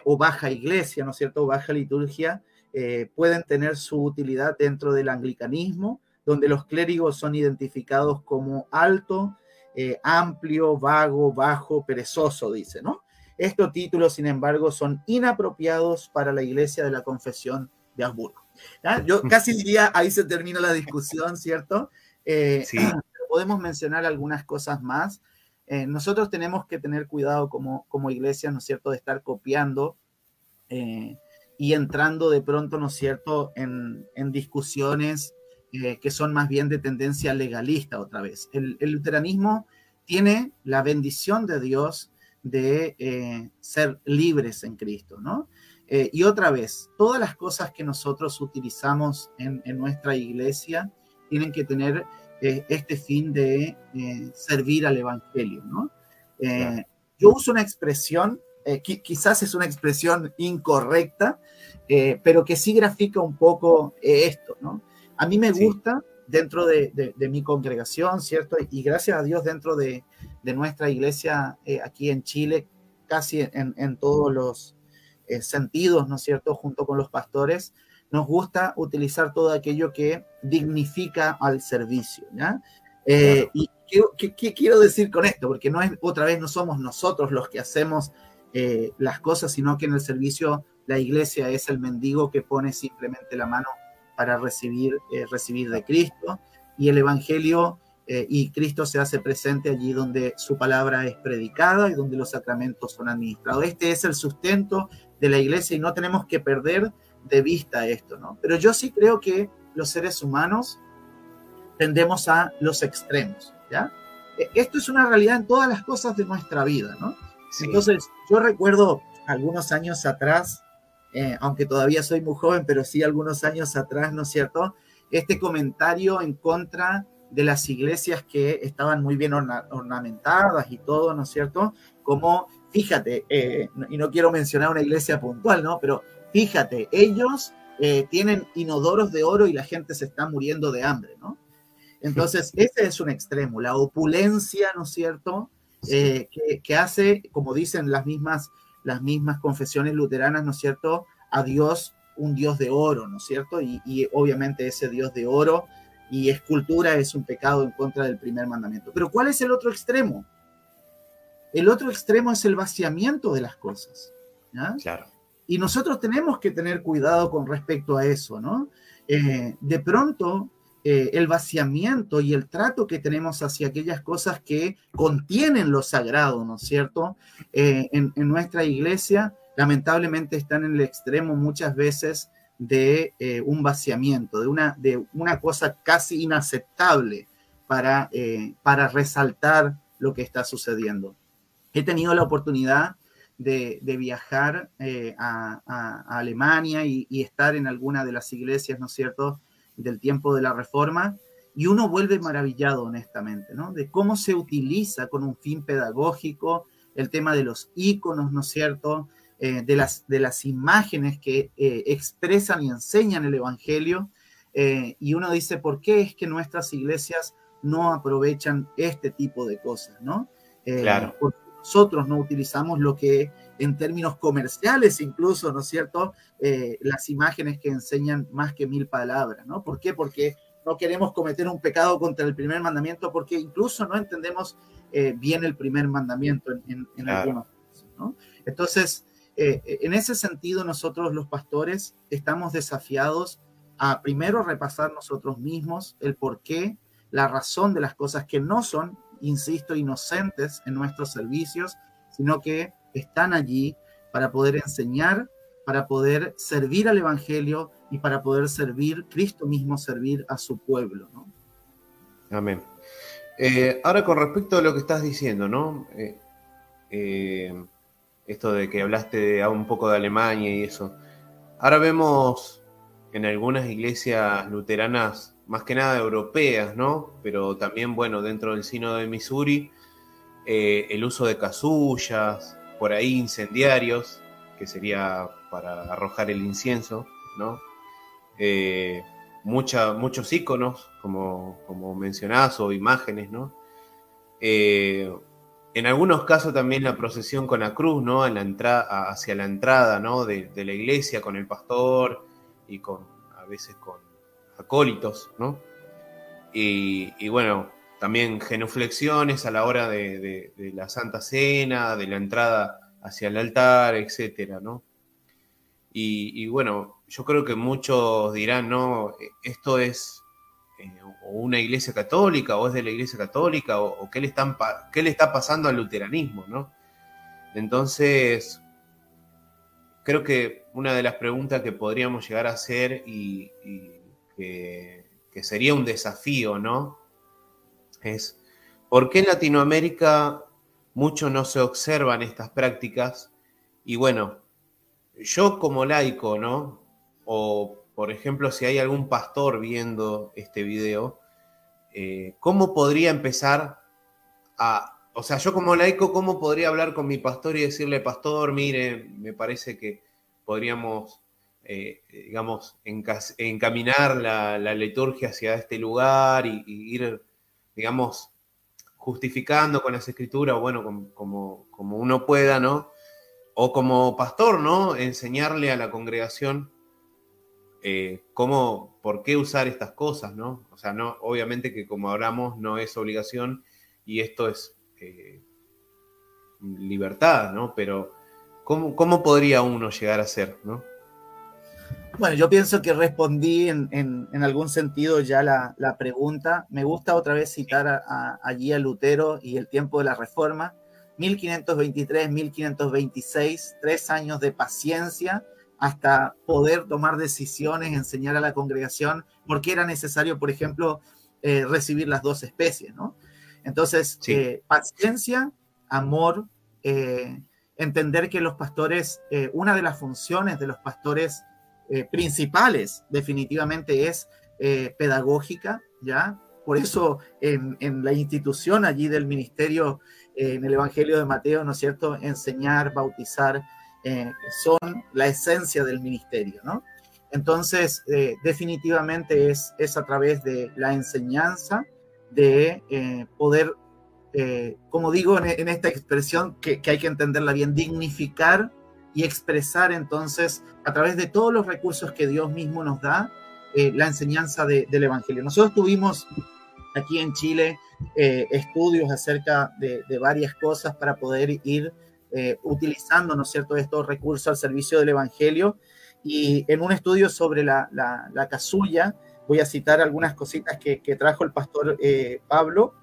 o baja iglesia, ¿no es cierto? Baja liturgia eh, pueden tener su utilidad dentro del anglicanismo, donde los clérigos son identificados como alto, eh, amplio, vago, bajo, perezoso, dice, ¿no? Estos títulos, sin embargo, son inapropiados para la iglesia de la confesión de Habsburgo. Yo casi diría, ahí se termina la discusión, ¿cierto? Eh, sí. podemos mencionar algunas cosas más. nosotros tenemos que tener cuidado como, como iglesia, ¿no es cierto?, de estar copiando y entrando de pronto, ¿no es cierto?, en, discusiones eh, que son más bien de tendencia legalista otra vez. El, luteranismo tiene la bendición de Dios de eh, ser libres en Cristo, ¿no? Eh, y otra vez, todas las cosas que nosotros utilizamos en, nuestra iglesia tienen que tener este fin de servir al Evangelio, ¿no? Yo uso una expresión eh, quizás es una expresión incorrecta, eh, pero que sí grafica un poco eh, esto, ¿no? A mí me gusta dentro de, mi congregación, ¿cierto? Y gracias a Dios dentro de, nuestra iglesia aquí en Chile, casi en, todos los sentidos, ¿no es cierto? Junto con los pastores, nos gusta utilizar todo aquello que dignifica al servicio, ¿ya? Y ¿qué, qué, quiero decir con esto? Porque no es, otra vez no somos nosotros los que hacemos eh, las cosas, sino que en el servicio la iglesia es el mendigo que pone simplemente la mano para recibir, eh, recibir de Cristo y el Evangelio eh, y Cristo se hace presente allí donde su palabra es predicada y donde los sacramentos son administrados. Este es el sustento de la iglesia y no tenemos que perder de vista esto, ¿no? Pero yo sí creo que los seres humanos tendemos a los extremos, ¿ya? Esto es una realidad en todas las cosas de nuestra vida, ¿no? Entonces, yo recuerdo algunos años atrás, eh, aunque todavía soy muy joven, pero sí algunos años atrás, ¿no es cierto? Este comentario en contra de las iglesias que estaban muy bien ornamentadas y todo, ¿no es cierto? Como fíjate, eh, y no quiero mencionar una iglesia puntual, ¿no? Pero fíjate, ellos eh, tienen inodoros de oro y la gente se está muriendo de hambre, ¿no? Entonces, ese es un extremo, la opulencia, ¿no es cierto? Eh, que, hace, como dicen las mismas, las mismas confesiones luteranas, ¿no es cierto? A Dios un Dios de oro, ¿no es cierto? Y, y, obviamente ese Dios de oro y escultura es un pecado en contra del primer mandamiento. Pero ¿cuál es el otro extremo? El otro extremo es el vaciamiento de las cosas. Claro. Y nosotros tenemos que tener cuidado con respecto a eso, ¿no? Eh, de pronto, eh, el vaciamiento y el trato que tenemos hacia aquellas cosas que contienen lo sagrado, ¿no es cierto? Eh, en, en, nuestra iglesia, lamentablemente están en el extremo muchas veces de un vaciamiento, de una, de una cosa casi inaceptable para, para resaltar lo que está sucediendo he tenido la oportunidad de, viajar eh, a, Alemania y, estar en alguna de las iglesias, ¿no es cierto?, del tiempo de la Reforma, y uno vuelve maravillado, honestamente, ¿no? De cómo se utiliza con un fin pedagógico el tema de los íconos, ¿no es cierto?, eh, de, las, de las imágenes que eh, expresan y enseñan el Evangelio, y uno dice, ¿por qué es que nuestras iglesias no aprovechan este tipo de cosas, ¿no? claro nosotros no utilizamos lo que en términos comerciales incluso, ¿no es cierto? Eh, las imágenes que enseñan más que mil palabras, ¿no? ¿Por qué? Porque no queremos cometer un pecado contra el primer mandamiento, porque incluso no entendemos eh, bien el primer mandamiento en, algunos casos, ¿no? Entonces, eh, en ese sentido, nosotros los pastores estamos desafiados a primero repasar nosotros mismos el por qué, la razón de las cosas que no son insisto, inocentes en nuestros servicios, sino que están allí para poder enseñar, para poder servir al Evangelio y para poder servir, Cristo mismo servir a su pueblo. Amén. Eh, ahora con respecto a lo que estás diciendo, ¿no? Eh, eh, esto de que hablaste de, un poco de Alemania y eso. Ahora vemos en algunas iglesias luteranas más que nada europeas, ¿no? Pero también, bueno, dentro del sino de Missouri, eh, el uso de casullas, por ahí incendiarios, que sería para arrojar el incienso, ¿no? Eh, muchos iconos, como, como mencionás, o imágenes, ¿no? Eh, en algunos casos también la procesión con la cruz, ¿no? la entrada, hacia la entrada, ¿no? De, de la iglesia con el pastor y con, a veces con acólitos, ¿no? Y, bueno, también genuflexiones a la hora de, la Santa Cena, de la entrada hacia el altar, etcétera, ¿no? Y, bueno, yo creo que muchos dirán, ¿no? Esto es eh, una iglesia católica o es de la iglesia católica o, qué, le qué le está pasando al luteranismo, ¿no? Entonces, creo que una de las preguntas que podríamos llegar a hacer y que, sería un desafío, ¿no? Es, ¿por qué en Latinoamérica mucho no se observan estas prácticas? Y bueno, yo como laico, ¿no? O, por ejemplo, si hay algún pastor viendo este video, eh, ¿cómo podría empezar a... O sea, yo como laico, ¿cómo podría hablar con mi pastor y decirle, pastor, mire, me parece que podríamos eh, digamos, encaminar la, liturgia hacia este lugar y, ir, digamos, justificando con las escrituras, bueno, como, como, uno pueda, ¿no? O como pastor, ¿no? Enseñarle a la congregación eh, cómo, por qué usar estas cosas, ¿no? O sea, no, obviamente que como hablamos no es obligación y esto es eh, libertad, ¿no? Pero ¿cómo, ¿cómo podría uno llegar a ser, ¿no? Bueno, yo pienso que respondí en, algún sentido ya la, pregunta. Me gusta otra vez citar allí a Lutero y el tiempo de la Reforma. 1523-1526, tres años de paciencia hasta poder tomar decisiones, enseñar a la congregación, porque era necesario, por ejemplo, eh, recibir las dos especies, ¿no? Entonces, eh, paciencia, amor, eh, entender que los pastores, una de las funciones de los pastores eh, principales definitivamente es eh, pedagógica, ¿ya? por eso en, la institución allí del ministerio, en el Evangelio de Mateo, ¿no es cierto? Enseñar, bautizar, son la esencia del ministerio, ¿no? Entonces, definitivamente es, es a través de la enseñanza, de poder eh, como digo en, esta expresión, que, hay que entenderla bien, dignificar y expresar entonces a través de todos los recursos que Dios mismo nos da eh, la enseñanza del Evangelio. Nosotros tuvimos aquí en Chile eh, estudios acerca de, varias cosas para poder ir utilizando, ¿no es cierto?, estos recursos al servicio del Evangelio. Y en un estudio sobre la, la, casulla, voy a citar algunas cositas que trajo el pastor Pablo,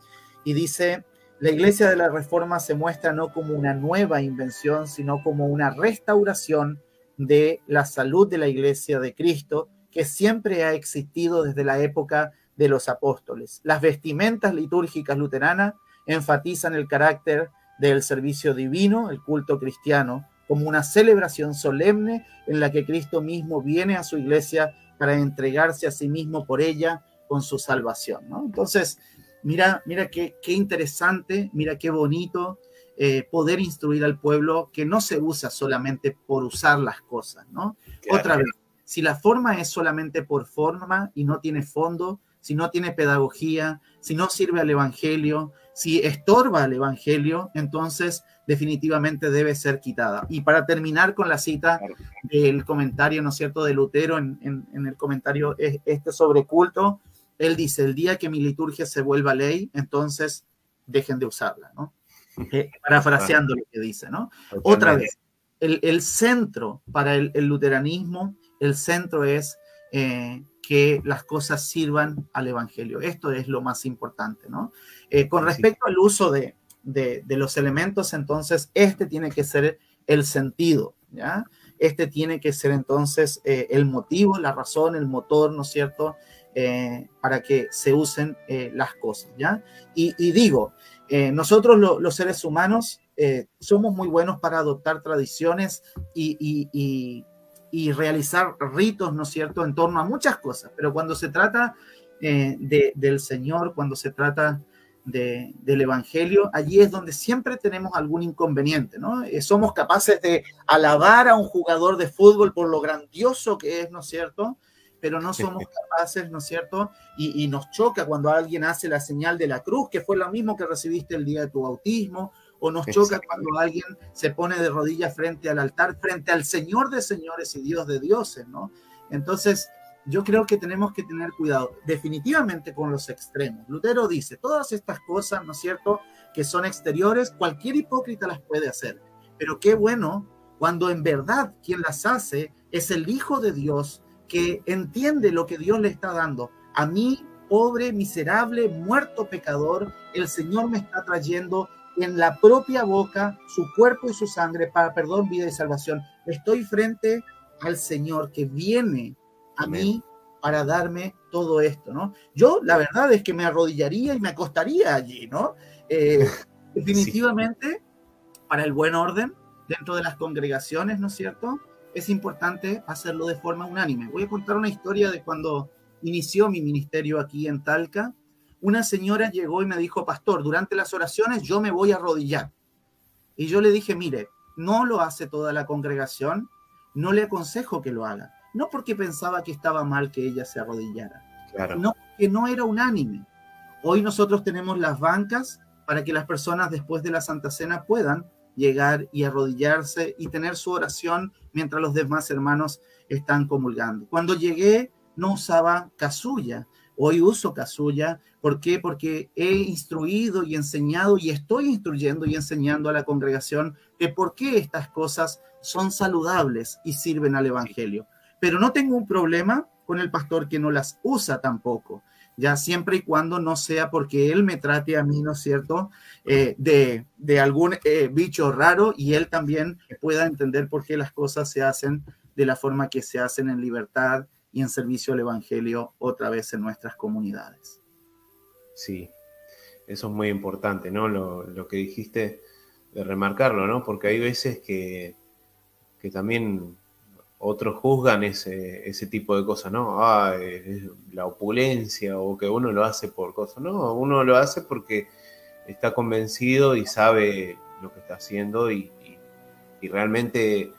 y dice, la iglesia de la Reforma se muestra no como una nueva invención, sino como una restauración de la salud de la iglesia de Cristo, que siempre ha existido desde la época de los apóstoles. Las vestimentas litúrgicas luteranas enfatizan el carácter del servicio divino, el culto cristiano, como una celebración solemne en la que Cristo mismo viene a su iglesia para entregarse a sí mismo por ella con su salvación. Entonces, Mira, mira qué, qué interesante, mira qué bonito eh, poder instruir al pueblo que no se usa solamente por usar las cosas, ¿no? Otra vez, si la forma es solamente por forma y no tiene fondo, si no tiene pedagogía, si no sirve al Evangelio, si estorba al Evangelio, entonces definitivamente debe ser quitada. Y para terminar con la cita del comentario, ¿no es cierto?, de Lutero en, en, en el comentario este sobre culto, él dice, el día que mi liturgia se vuelva ley, entonces dejen de usarla, ¿no? Eh, parafraseando lo que dice, ¿no? Otra vez, el, centro para el, luteranismo, el centro es eh, que las cosas sirvan al Evangelio. Esto es lo más importante, ¿no? Eh, con respecto al uso de, de, los elementos, entonces, este tiene que ser el sentido, ¿ya? Este tiene que ser entonces el motivo, la razón, el motor, ¿no es cierto? Eh, para que se usen eh, las cosas, ¿ya? Y, digo, eh, nosotros los seres humanos somos muy buenos para adoptar tradiciones y, realizar ritos, ¿no es cierto?, en torno a muchas cosas, pero cuando se trata del Señor, cuando se trata del Evangelio, allí es donde siempre tenemos algún inconveniente, ¿no? somos capaces de alabar a un jugador de fútbol por lo grandioso que es, ¿no es cierto? Pero no somos capaces, ¿no es cierto? Y, nos choca cuando alguien hace la señal de la cruz, que fue lo mismo que recibiste el día de tu bautismo, o nos choca cuando alguien se pone de rodillas frente al altar, frente al Señor de señores y Dios de dioses, ¿no? Entonces, yo creo que tenemos que tener cuidado definitivamente con los extremos. Lutero dice, todas estas cosas, ¿no es cierto?, que son exteriores, cualquier hipócrita las puede hacer, pero qué bueno cuando en verdad quien las hace es el Hijo de Dios que entiende lo que Dios le está dando. A mí, pobre, miserable, muerto pecador, el Señor me está trayendo en la propia boca su cuerpo y su sangre para perdón, vida y salvación. Estoy frente al Señor que viene a mí para darme todo esto, ¿no? Yo la verdad es que me arrodillaría y me acostaría allí, ¿no? Eh, definitivamente, para el buen orden dentro de las congregaciones, ¿no es cierto? Es importante hacerlo de forma unánime. Voy a contar una historia de cuando inició mi ministerio aquí en Talca. Una señora llegó y me dijo, pastor, durante las oraciones yo me voy a arrodillar. Y yo le dije, mire, no lo hace toda la congregación, no le aconsejo que lo haga. No porque pensaba que estaba mal que ella se arrodillara, claro. no que no era unánime. Hoy nosotros tenemos las bancas para que las personas después de la Santa Cena puedan llegar y arrodillarse y tener su oración mientras los demás hermanos están comulgando. Cuando llegué no usaba casulla, hoy uso casulla. ¿Por qué? Porque he instruido y enseñado y estoy instruyendo y enseñando a la congregación de por qué estas cosas son saludables y sirven al Evangelio. Pero no tengo un problema con el pastor que no las usa tampoco ya siempre y cuando no sea porque él me trate a mí, ¿no es cierto?, eh, de, de, algún eh, bicho raro y él también pueda entender por qué las cosas se hacen de la forma que se hacen en libertad y en servicio al Evangelio otra vez en nuestras comunidades. Sí, eso es muy importante, ¿no? Lo, lo que dijiste de remarcarlo, ¿no? Porque hay veces que, que también otros juzgan ese, ese tipo de cosas, ¿no? Ah, la opulencia o que uno lo hace por cosas. No, uno lo hace porque está convencido y sabe lo que está haciendo y, realmente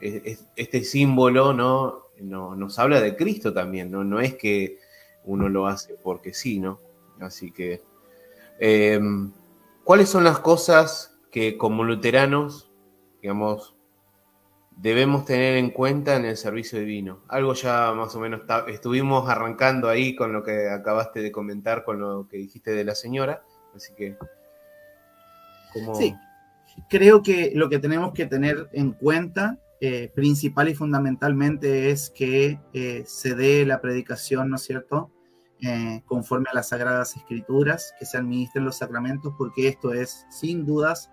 este símbolo ¿no? nos habla de Cristo también, ¿no? No es que uno lo hace porque sí, ¿no? Así que, em, ¿cuáles son las cosas que como luteranos, digamos, debemos tener en cuenta en el servicio divino? Algo ya más o menos estuvimos arrancando ahí con lo que acabaste de comentar, con lo que dijiste de la señora, así que... Sí, creo que lo que tenemos que tener en cuenta eh, principal y fundamentalmente es que eh, se dé la predicación, ¿no es cierto?, eh, conforme a las sagradas escrituras, que se administren los sacramentos, porque esto es, sin dudas,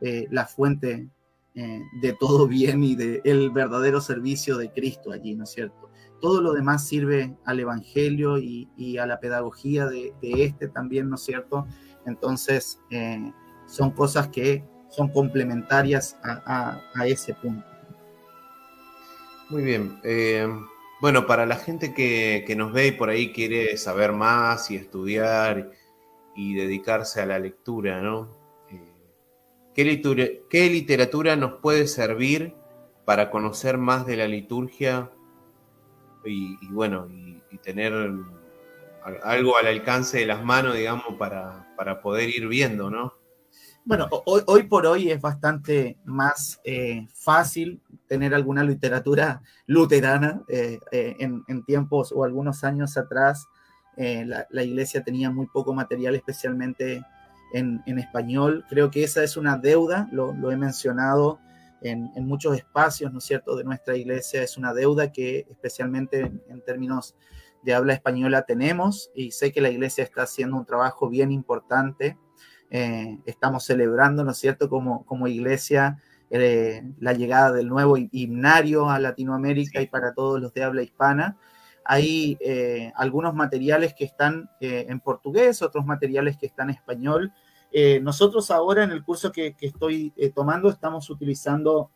la fuente de todo bien y del verdadero servicio de Cristo allí, ¿no es cierto? Todo lo demás sirve al Evangelio y, a la pedagogía de, este también, ¿no es cierto? Entonces, son cosas que son complementarias a, ese punto. Muy bien. Eh, bueno, para la gente que, nos ve y por ahí quiere saber más y estudiar y dedicarse a la lectura, ¿no? ¿Qué, literatura, nos puede servir para conocer más de la liturgia y, bueno, y, tener algo al alcance de las manos, digamos, para, para poder ir viendo, ¿no? Bueno, hoy, por hoy es bastante más eh, fácil tener alguna literatura luterana. Eh, eh, en, tiempos o algunos años atrás, la, iglesia tenía muy poco material, especialmente en, español. Creo que esa es una deuda, lo, he mencionado en, muchos espacios, ¿no es cierto?, de nuestra iglesia. Es una deuda que especialmente en términos de habla española tenemos y sé que la iglesia está haciendo un trabajo bien importante eh, estamos celebrando, ¿no es cierto?, como, como iglesia, eh, la llegada del nuevo himnario a Latinoamérica y para todos los de habla hispana. Hay eh, algunos materiales que están en portugués, otros materiales que están en español. Nosotros ahora en el curso que, que estoy tomando estamos utilizando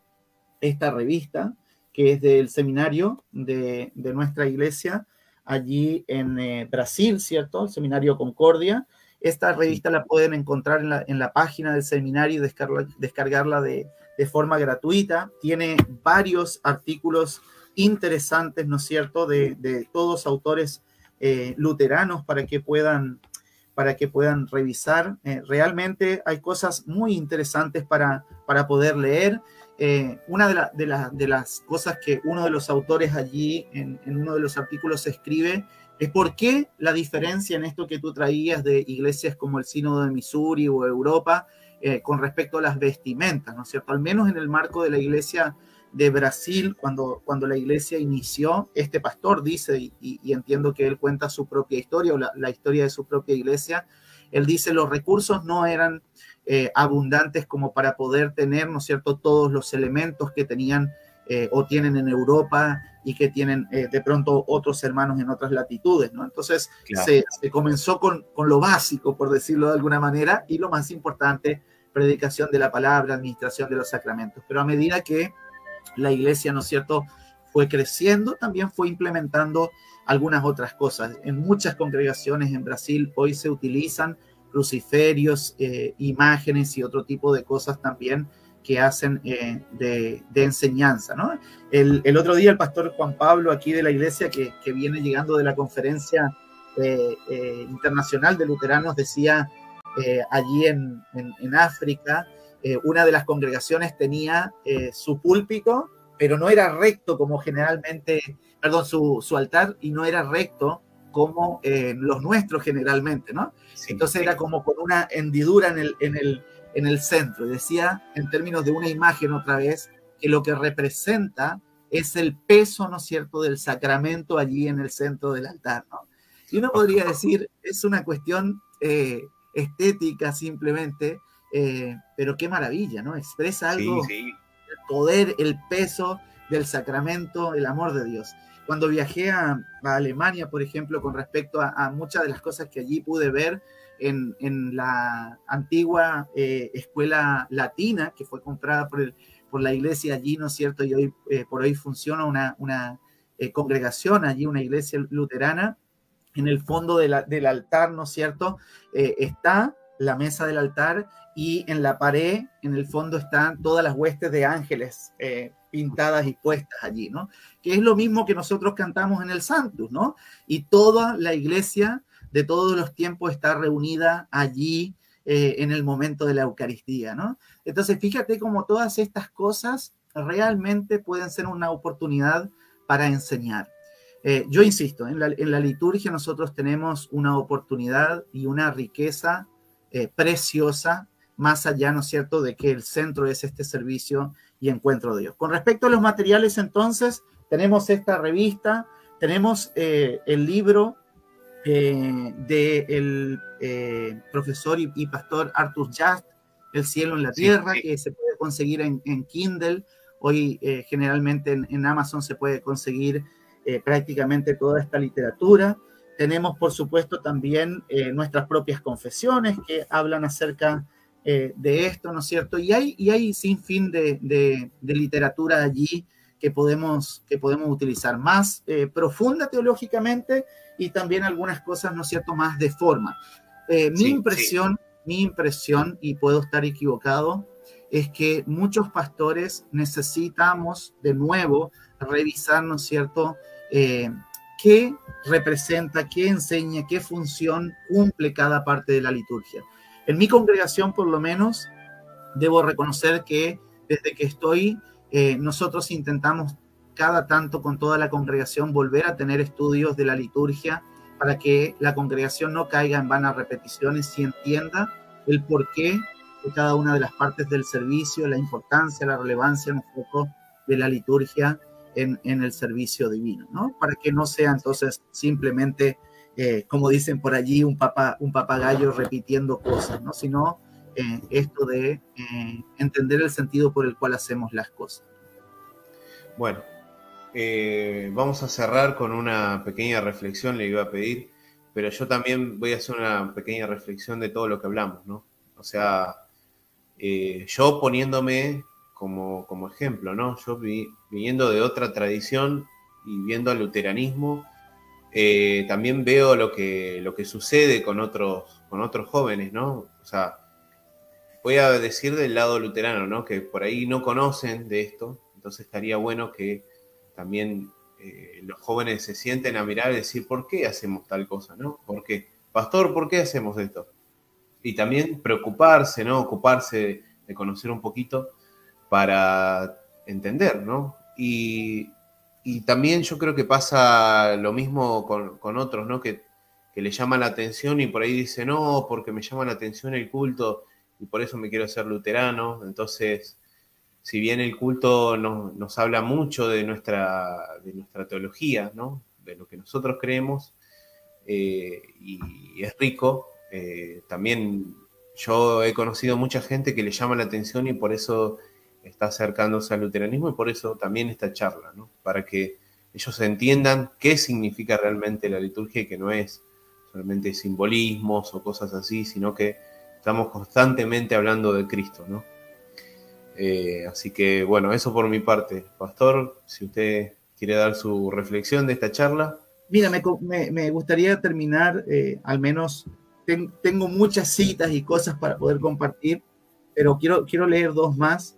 esta revista que es del seminario de, de nuestra iglesia allí en Brasil, ¿cierto? El seminario Concordia. Esta revista la pueden encontrar en la, página del seminario y descargarla de, forma gratuita. Tiene varios artículos interesantes, ¿no es cierto?, de, todos autores eh, luteranos para que puedan, para que puedan revisar. Eh, realmente hay cosas muy interesantes para, para poder leer. Eh, una de, de, las cosas que uno de los autores allí en, en uno de los artículos escribe es por qué la diferencia en esto que tú traías de iglesias como el Sínodo de Missouri o Europa eh, con respecto a las vestimentas, ¿no es cierto? Al menos en el marco de la iglesia de Brasil, cuando, cuando la iglesia inició, este pastor dice, y, entiendo que él cuenta su propia historia o la, historia de su propia iglesia, él dice los recursos no eran eh, abundantes como para poder tener, ¿no es cierto?, todos los elementos que tenían eh, o tienen en Europa y que tienen eh, de pronto otros hermanos en otras latitudes, ¿no? Entonces se, comenzó con, con, lo básico, por decirlo de alguna manera, y lo más importante, predicación de la palabra, administración de los sacramentos. Pero a medida que la iglesia, ¿no es cierto?, fue creciendo, también fue implementando algunas otras cosas. En muchas congregaciones en Brasil hoy se utilizan cruciferios, eh, imágenes y otro tipo de cosas también que hacen eh, de, enseñanza. ¿no? El, otro día el pastor Juan Pablo aquí de la iglesia que, viene llegando de la conferencia eh, internacional de luteranos decía allí en, en, África, una de las congregaciones tenía su púlpito, pero no era recto como generalmente, perdón, su, su altar y no era recto como los nuestros generalmente, ¿no? Entonces era como con una hendidura en el, en el, en el centro. Y decía, en términos de una imagen otra vez, que lo que representa es el peso, ¿no es cierto?, del sacramento allí en el centro del altar, ¿no? Y uno podría decir, es una cuestión eh, estética simplemente, eh, pero qué maravilla, ¿no? Expresa algo, el poder, el peso del sacramento, el amor de Dios. Cuando viajé a, Alemania, por ejemplo, con respecto a, muchas de las cosas que allí pude ver, en, la antigua eh, escuela latina que fue comprada por el, por la iglesia allí, ¿no es cierto? Y hoy por hoy funciona una, una congregación allí, una iglesia luterana. En el fondo del altar, ¿no es cierto? está la mesa del altar y en la pared, en el fondo, están todas las huestes de ángeles eh, pintadas y puestas allí, ¿no? Que es lo mismo que nosotros cantamos en el Santus, ¿no? Y toda la iglesia de todos los tiempos está reunida allí eh, en el momento de la Eucaristía, ¿no? Entonces, fíjate cómo todas estas cosas realmente pueden ser una oportunidad para enseñar. Eh, yo insisto, en la, en la liturgia nosotros tenemos una oportunidad y una riqueza preciosa, más allá, ¿no es cierto?, de que el centro es este servicio y encuentro de Dios. Con respecto a los materiales, entonces, tenemos esta revista, tenemos eh, el libro eh, del profesor y, pastor Arthur Just, El cielo en la tierra, que se puede conseguir en, Kindle. Hoy generalmente en, Amazon se puede conseguir prácticamente toda esta literatura. Tenemos, por supuesto, también eh, nuestras propias confesiones que hablan acerca eh, de esto, ¿no es cierto? Y hay, y hay sin fin de, de, literatura allí que podemos, que podemos utilizar, más eh, profunda teológicamente y también algunas cosas, ¿no es cierto?, más de forma. mi impresión, mi impresión, y puedo estar equivocado, es que muchos pastores necesitamos de nuevo revisar, ¿no es cierto?, qué representa, qué enseña, qué función cumple cada parte de la liturgia. En mi congregación, por lo menos, debo reconocer que desde que estoy, eh, nosotros intentamos cada tanto con toda la congregación volver a tener estudios de la liturgia para que la congregación no caiga en vanas repeticiones y entienda el porqué de cada una de las partes del servicio, la importancia, la relevancia un poco de la liturgia en, el servicio divino, ¿no? Para que no sea entonces simplemente, eh, como dicen por allí, un, papa, un papagayo repitiendo cosas, ¿no? Sino eh, esto de eh, entender el sentido por el cual hacemos las cosas. Bueno, vamos a cerrar con una pequeña reflexión, le iba a pedir, pero yo también voy a hacer una pequeña reflexión de todo lo que hablamos, ¿no? O sea, yo poniéndome como, como ejemplo, ¿no? Yo vi, viniendo de otra tradición y viendo al luteranismo, eh, también veo lo que, lo que sucede con otros, con otros jóvenes, ¿no? O sea, voy a decir del lado luterano, ¿no? Que por ahí no conocen de esto, entonces estaría bueno que también eh, los jóvenes se sienten a mirar y decir, ¿por qué hacemos tal cosa, ¿no? ¿Por qué? Pastor, ¿por qué hacemos esto? Y también preocuparse, ¿no? Ocuparse de conocer un poquito para entender, ¿no? Y, también yo creo que pasa lo mismo con, otros, ¿no? Que, le llaman la atención y por ahí dicen, no, porque me llama la atención el culto y por eso me quiero hacer luterano. Entonces, si bien el culto nos, habla mucho de nuestra, de nuestra teología, ¿no? De lo que nosotros creemos, eh, y, es rico, eh, también yo he conocido mucha gente que le llama la atención y por eso está acercándose al luteranismo y por eso también esta charla, ¿no? Para que ellos entiendan qué significa realmente la liturgia y que no es solamente simbolismos o cosas así, sino que estamos constantemente hablando de Cristo, ¿no? Eh, así que bueno, eso por mi parte. Pastor, si usted quiere dar su reflexión de esta charla. Mira, me, gustaría terminar, eh, al menos tengo muchas citas y cosas para poder compartir, pero quiero, quiero leer dos más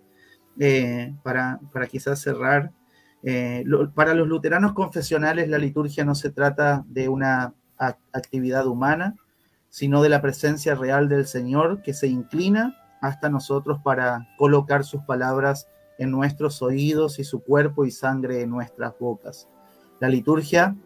eh, para, para, quizás cerrar. Eh, para los luteranos confesionales la liturgia no se trata de una actividad humana, sino de la presencia real del Señor que se inclina hasta nosotros para colocar sus palabras en nuestros oídos y su cuerpo y sangre en nuestras bocas. La liturgia,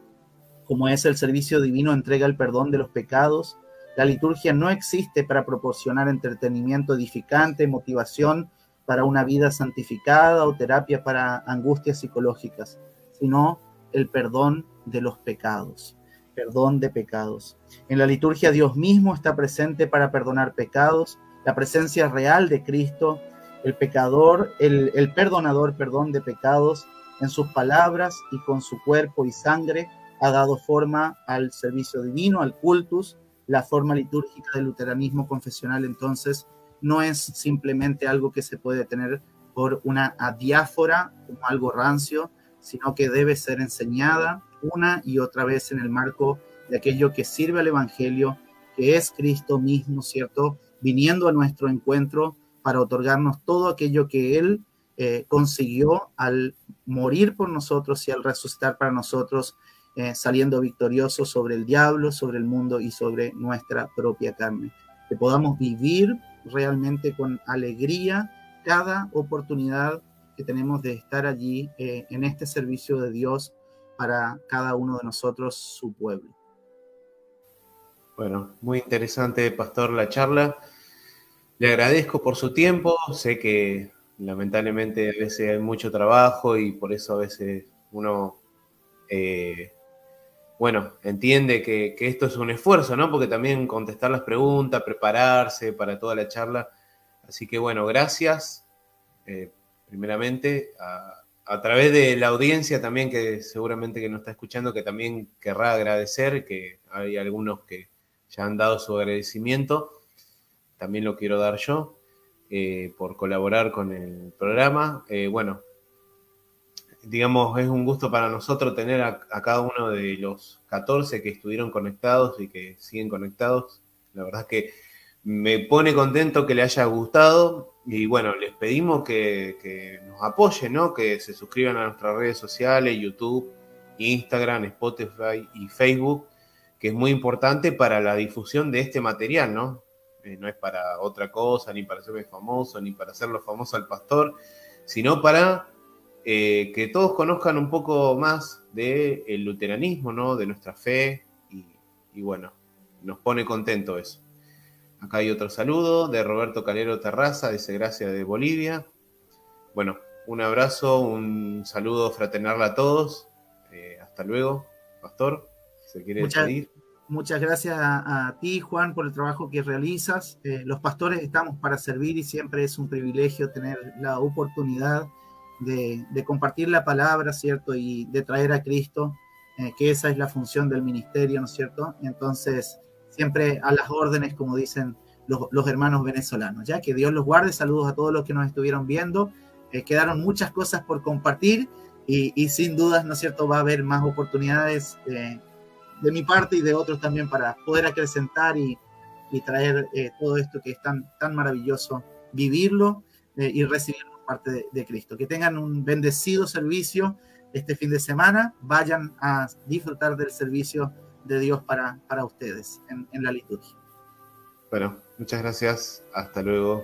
como es el servicio divino, entrega el perdón de los pecados. La liturgia no existe para proporcionar entretenimiento edificante, motivación para una vida santificada o terapia para angustias psicológicas, sino el perdón de los pecados, perdón de pecados. En la liturgia Dios mismo está presente para perdonar pecados, la presencia real de Cristo, el pecador, el, perdonador, perdón de pecados, en sus palabras y con su cuerpo y sangre, ha dado forma al servicio divino, al cultus, la forma litúrgica del luteranismo confesional entonces no es simplemente algo que se puede tener por una diáfora como algo rancio, sino que debe ser enseñada una y otra vez en el marco de aquello que sirve al Evangelio, que es Cristo mismo, ¿cierto? Viniendo a nuestro encuentro para otorgarnos todo aquello que Él eh, consiguió al morir por nosotros y al resucitar para nosotros, eh, saliendo victorioso sobre el diablo, sobre el mundo y sobre nuestra propia carne. Que podamos vivir realmente con alegría cada oportunidad que tenemos de estar allí eh, en este servicio de Dios para cada uno de nosotros, su pueblo. Bueno, muy interesante, Pastor, la charla. Le agradezco por su tiempo. Sé que lamentablemente a veces hay mucho trabajo y por eso a veces uno, eh, bueno, entiende que, esto es un esfuerzo, ¿no? Porque también contestar las preguntas, prepararse para toda la charla. Así que bueno, gracias. Eh, primeramente, a, través de la audiencia también que seguramente que nos está escuchando, que también querrá agradecer, que hay algunos que ya han dado su agradecimiento, también lo quiero dar yo. Eh, por colaborar con el programa. Eh, bueno, digamos, es un gusto para nosotros tener a, cada uno de los 14 que estuvieron conectados y que siguen conectados. La verdad que me pone contento que le haya gustado y bueno, les pedimos que, nos apoyen, ¿no? Que se suscriban a nuestras redes sociales, YouTube, Instagram, Spotify y Facebook, que es muy importante para la difusión de este material, ¿no? Eh, no es para otra cosa, ni para hacerme famoso, ni para hacerlo famoso al pastor, sino para eh, que todos conozcan un poco más del el luteranismo, ¿no? de nuestra fe, y, bueno, nos pone contento eso. Acá hay otro saludo de Roberto Calero Terraza, dice gracia de Bolivia. Bueno, un abrazo, un saludo fraternal a todos. Eh, hasta luego, pastor. ¿Se quiere despedir? Muchas gracias a, ti, Juan, por el trabajo que realizas. Eh, los pastores estamos para servir y siempre es un privilegio tener la oportunidad de, compartir la palabra, ¿cierto? Y de traer a Cristo, eh, que esa es la función del ministerio, ¿no es cierto? Entonces, siempre a las órdenes, como dicen los, hermanos venezolanos, ¿ya? Que Dios los guarde. Saludos a todos los que nos estuvieron viendo. Eh, quedaron muchas cosas por compartir y, sin dudas, ¿no es cierto? Va a haber más oportunidades de mi parte y de otros también para poder acrecentar y, traer eh, todo esto que es tan, tan maravilloso, vivirlo eh, y recibirlo parte de, Cristo. Que tengan un bendecido servicio este fin de semana, vayan a disfrutar del servicio de Dios para, para ustedes en, en la liturgia. Bueno, muchas gracias, hasta luego.